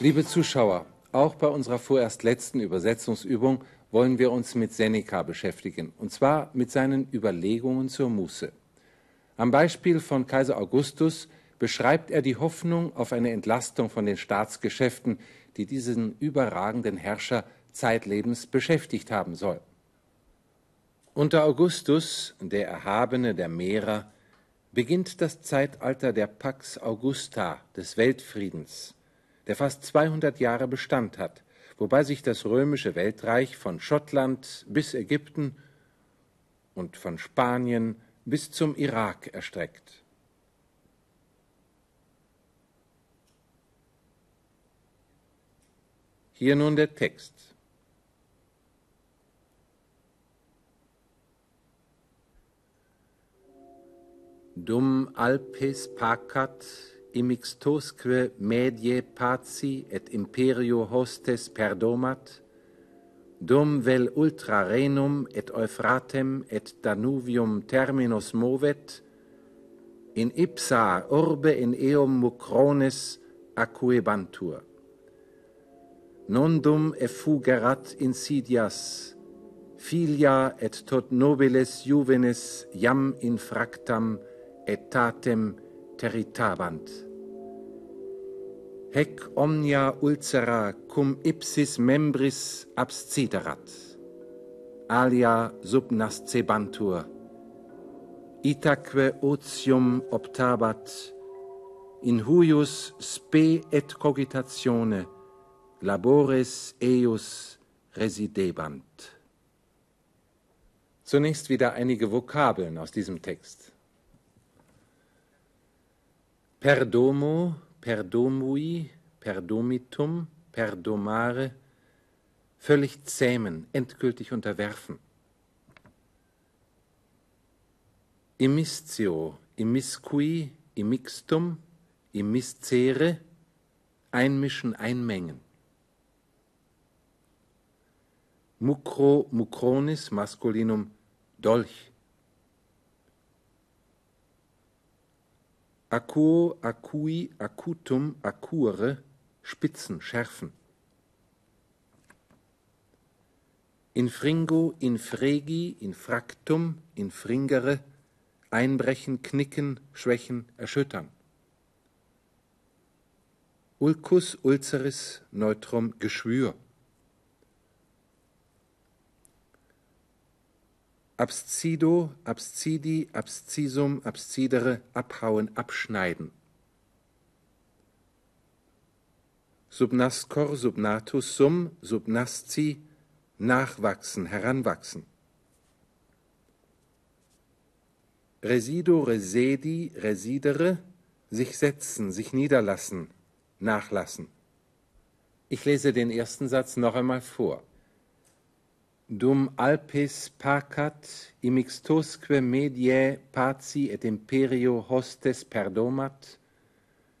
Liebe Zuschauer, auch bei unserer vorerst letzten Übersetzungsübung wollen wir uns mit Seneca beschäftigen, und zwar mit seinen Überlegungen zur Muße. Am Beispiel von Kaiser Augustus beschreibt er die Hoffnung auf eine Entlastung von den Staatsgeschäften, die diesen überragenden Herrscher zeitlebens beschäftigt haben soll. Unter Augustus, der Erhabene der Meerer, beginnt das Zeitalter der Pax Augusta, des Weltfriedens, der fast 200 Jahre Bestand hat, wobei sich das römische Weltreich von Schottland bis Ägypten und von Spanien bis zum Irak erstreckt. Hier nun der Text. Dum alpes pacat immixtosque medie paci et imperio hostes perdomat, dum vel ultra renum et Euphratem et Danuvium terminus movet, in ipsa urbe in eum mucrones acuebantur. Non dum effugerat insidias, filia et tot nobiles juvenes jam infractam et tatem territabant. Hec omnia ulcera cum ipsis membris absciderat, alia subnascebantur, itaque otium optabat, in huius spe et cogitatione labores eius residebant. Zunächst wieder einige Vokabeln aus diesem Text. Perdomo, perdomui, perdomitum, perdomare, völlig zähmen, endgültig unterwerfen. Immistio, immiscui, immixtum, immiscere, einmischen, einmengen. Mucro, mucronis, maskulinum, Dolch. Acuo, acui, acutum, acure, Spitzen, Schärfen. Infringo, infregi, infractum, infringere, einbrechen, knicken, schwächen, erschüttern. Ulcus, ulceris, neutrum, Geschwür. Abscido, abscidi, abscisum, abscidere, abhauen, abschneiden. Subnascor, subnatus, sum, subnasci, nachwachsen, heranwachsen. Resido, resedi, residere, sich setzen, sich niederlassen, nachlassen. Ich lese den ersten Satz noch einmal vor dum alpes pacat immixtosque medie paci et imperio hostes perdomat,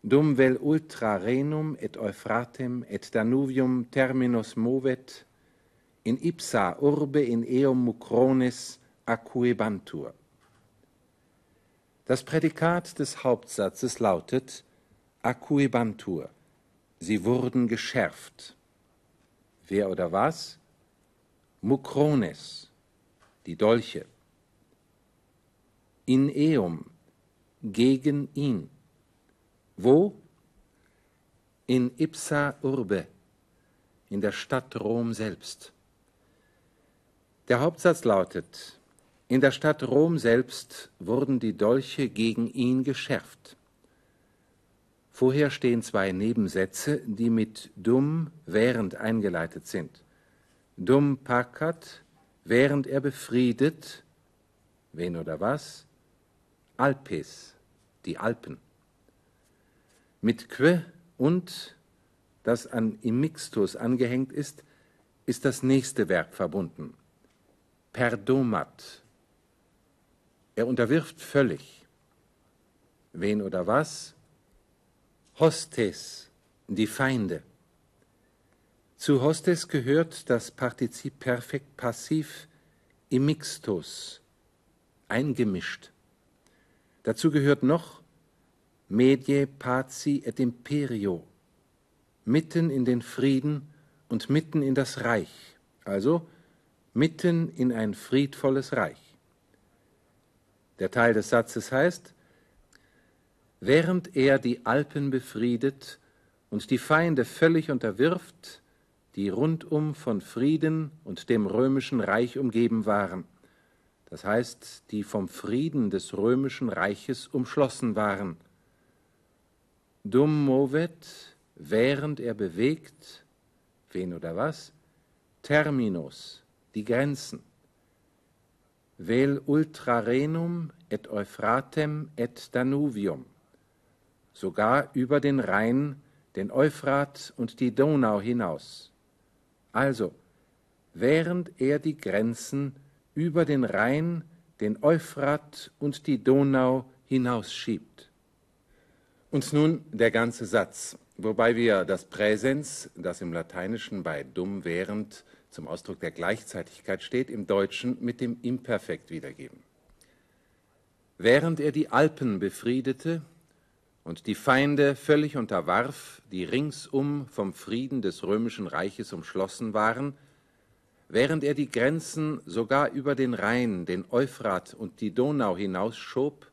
dum vel ultra renum et Euphratem et Danuvium terminus movet, in ipsa urbe in eum mucrones acuebantur. Das Prädikat des Hauptsatzes lautet acuebantur. Sie wurden geschärft. Wer oder was? Mukrones, die Dolche. In eum, gegen ihn. Wo? In ipsa urbe, in der Stadt Rom selbst. Der Hauptsatz lautet, in der Stadt Rom selbst wurden die Dolche gegen ihn geschärft. Vorher stehen zwei Nebensätze, die mit dumm während eingeleitet sind. Dum pacat, während er befriedet, wen oder was? Alpes, die Alpen. Mit que und, das an Immixtus angehängt ist, ist das nächste Verb verbunden. Perdomat. Er unterwirft völlig. Wen oder was? Hostes, die Feinde. Zu Hostes gehört das Partizip Perfekt passiv immixtus, eingemischt. Dazu gehört noch medie paci et imperio, mitten in den Frieden und mitten in das Reich, also mitten in ein friedvolles Reich. Der Teil des Satzes heißt, während er die Alpen befriedet und die Feinde völlig unterwirft, die rundum von Frieden und dem römischen Reich umgeben waren, das heißt, die vom Frieden des römischen Reiches umschlossen waren. Dum movet, während er bewegt, wen oder was? Terminus, die Grenzen. Vel ultrarenum et Euphratem et Danuvium, sogar über den Rhein, den Euphrat und die Donau hinaus. Also, während er die Grenzen über den Rhein, den Euphrat und die Donau hinausschiebt. Und nun der ganze Satz, wobei wir das Präsens, das im Lateinischen bei dumm während zum Ausdruck der Gleichzeitigkeit steht, im Deutschen mit dem Imperfekt wiedergeben. Während er die Alpen befriedete und die Feinde völlig unterwarf, die ringsum vom Frieden des römischen Reiches umschlossen waren, während er die Grenzen sogar über den Rhein, den Euphrat und die Donau hinausschob,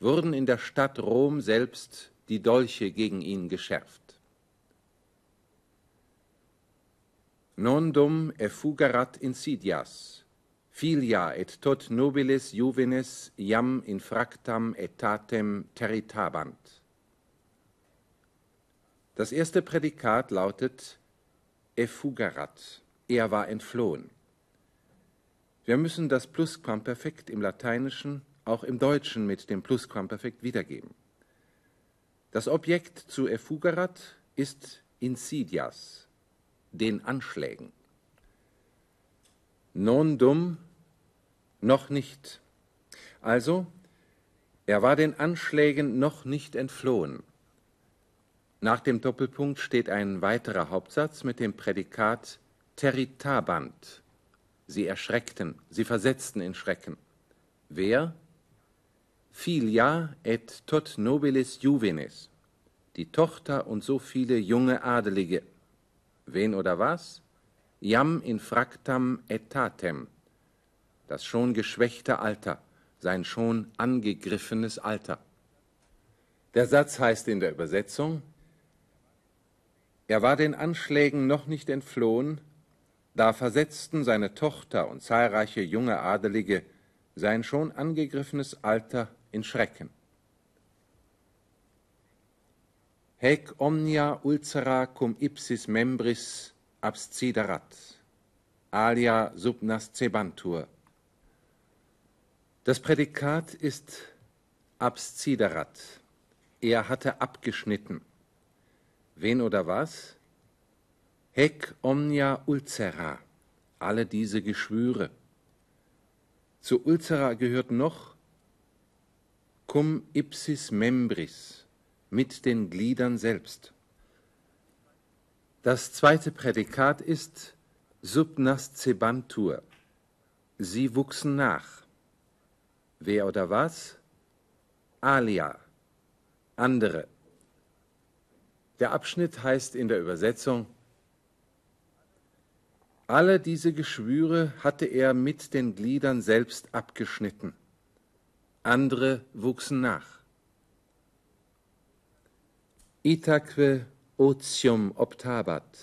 wurden in der Stadt Rom selbst die Dolche gegen ihn geschärft. Non dum effugerat insidias, filia et tot nobilis juvenes iam infractam etatem territabant. Das erste Prädikat lautet effugerat, er war entflohen. Wir müssen das Plusquamperfekt im Lateinischen auch im Deutschen mit dem Plusquamperfekt wiedergeben. Das Objekt zu effugerat ist insidias, den Anschlägen. Non dum, noch nicht. Also, er war den Anschlägen noch nicht entflohen. Nach dem Doppelpunkt steht ein weiterer Hauptsatz mit dem Prädikat territabant. Sie erschreckten, sie versetzten in Schrecken. Wer? Filia et tot nobilis juvenis, die Tochter und so viele junge Adelige. Wen oder was? Jam infractam etatem, das schon geschwächte Alter, sein schon angegriffenes Alter. Der Satz heißt in der Übersetzung, er war den Anschlägen noch nicht entflohen, da versetzten seine Tochter und zahlreiche junge Adelige sein schon angegriffenes Alter in Schrecken. Haec omnia ulcera cum ipsis membris absciderat, alia subnascebantur. Das Prädikat ist absciderat. Er hatte abgeschnitten. Wen oder was? Hec omnia ulcera, alle diese Geschwüre. Zu ulcera gehört noch cum ipsis membris, mit den Gliedern selbst. Das zweite Prädikat ist subnascebantur. Sie wuchsen nach. Wer oder was? Alia, andere. Der Abschnitt heißt in der Übersetzung alle diese Geschwüre hatte er mit den Gliedern selbst abgeschnitten. Andere wuchsen nach. Itaque otium optabat,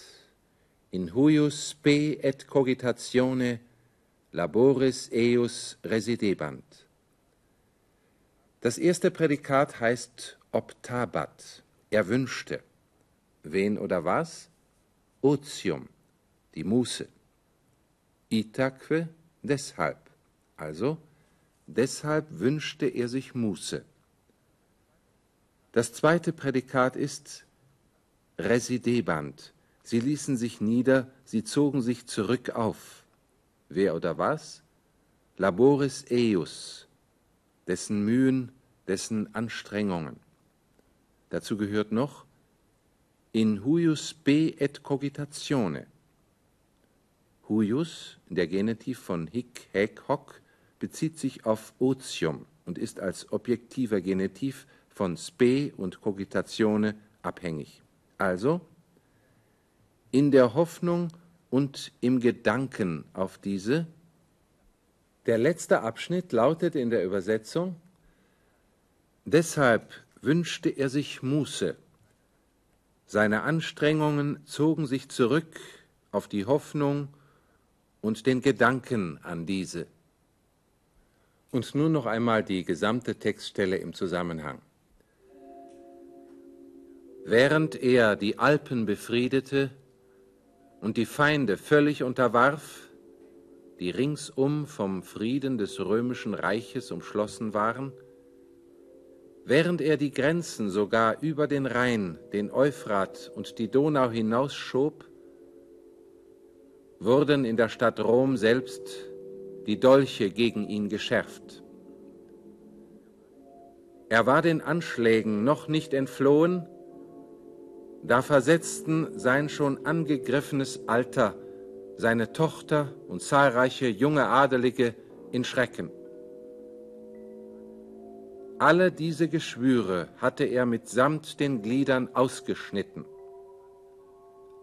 in huius spe et cogitatione laboris eius residebant. Das erste Prädikat heißt optabat, er wünschte. Wen oder was? Otium, die Muße. Itaque deshalb. Also, deshalb wünschte er sich Muße. Das zweite Prädikat ist residebant. Sie ließen sich nieder, sie zogen sich zurück auf. Wer oder was? Laboris eius, dessen Mühen, dessen Anstrengungen. Dazu gehört noch in huius be et cogitatione, Huius, der Genitiv von hic, haec, hoc, bezieht sich auf otium und ist als objektiver Genitiv von spe und cogitatione abhängig. Also in der Hoffnung und im Gedanken auf diese. Der letzte Abschnitt lautet in der Übersetzung, deshalb wünschte er sich Muße. Seine Anstrengungen zogen sich zurück auf die Hoffnung und den Gedanken an diese. Und nun noch einmal die gesamte Textstelle im Zusammenhang. Während er die Alpen befriedete und die Feinde völlig unterwarf, die ringsum vom Frieden des römischen Reiches umschlossen waren, während er die Grenzen sogar über den Rhein, den Euphrat und die Donau hinausschob, wurden in der Stadt Rom selbst die Dolche gegen ihn geschärft. Er war den Anschlägen noch nicht entflohen, da versetzten sein schon angegriffenes Alter seine Tochter und zahlreiche junge Adelige in Schrecken. Alle diese Geschwüre hatte er mitsamt den Gliedern ausgeschnitten.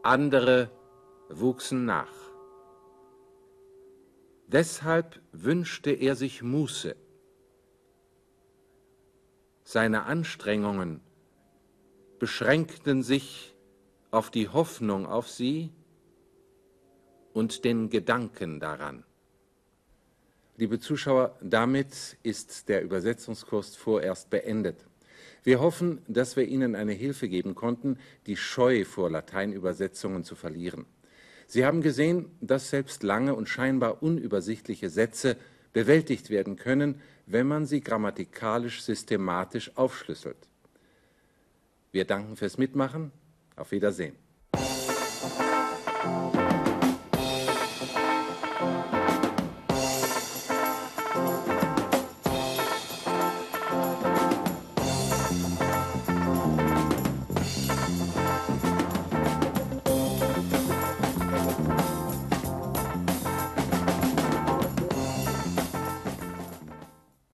Andere wuchsen nach. Deshalb wünschte er sich Muße. Seine Anstrengungen beschränkten sich auf die Hoffnung auf sie und den Gedanken daran. Liebe Zuschauer, damit ist der Übersetzungskurs vorerst beendet. Wir hoffen, dass wir Ihnen eine Hilfe geben konnten, die Scheu vor Lateinübersetzungen zu verlieren. Sie haben gesehen, dass selbst lange und scheinbar unübersichtliche Sätze bewältigt werden können, wenn man sie grammatikalisch systematisch aufschlüsselt. Wir danken fürs Mitmachen. Auf Wiedersehen.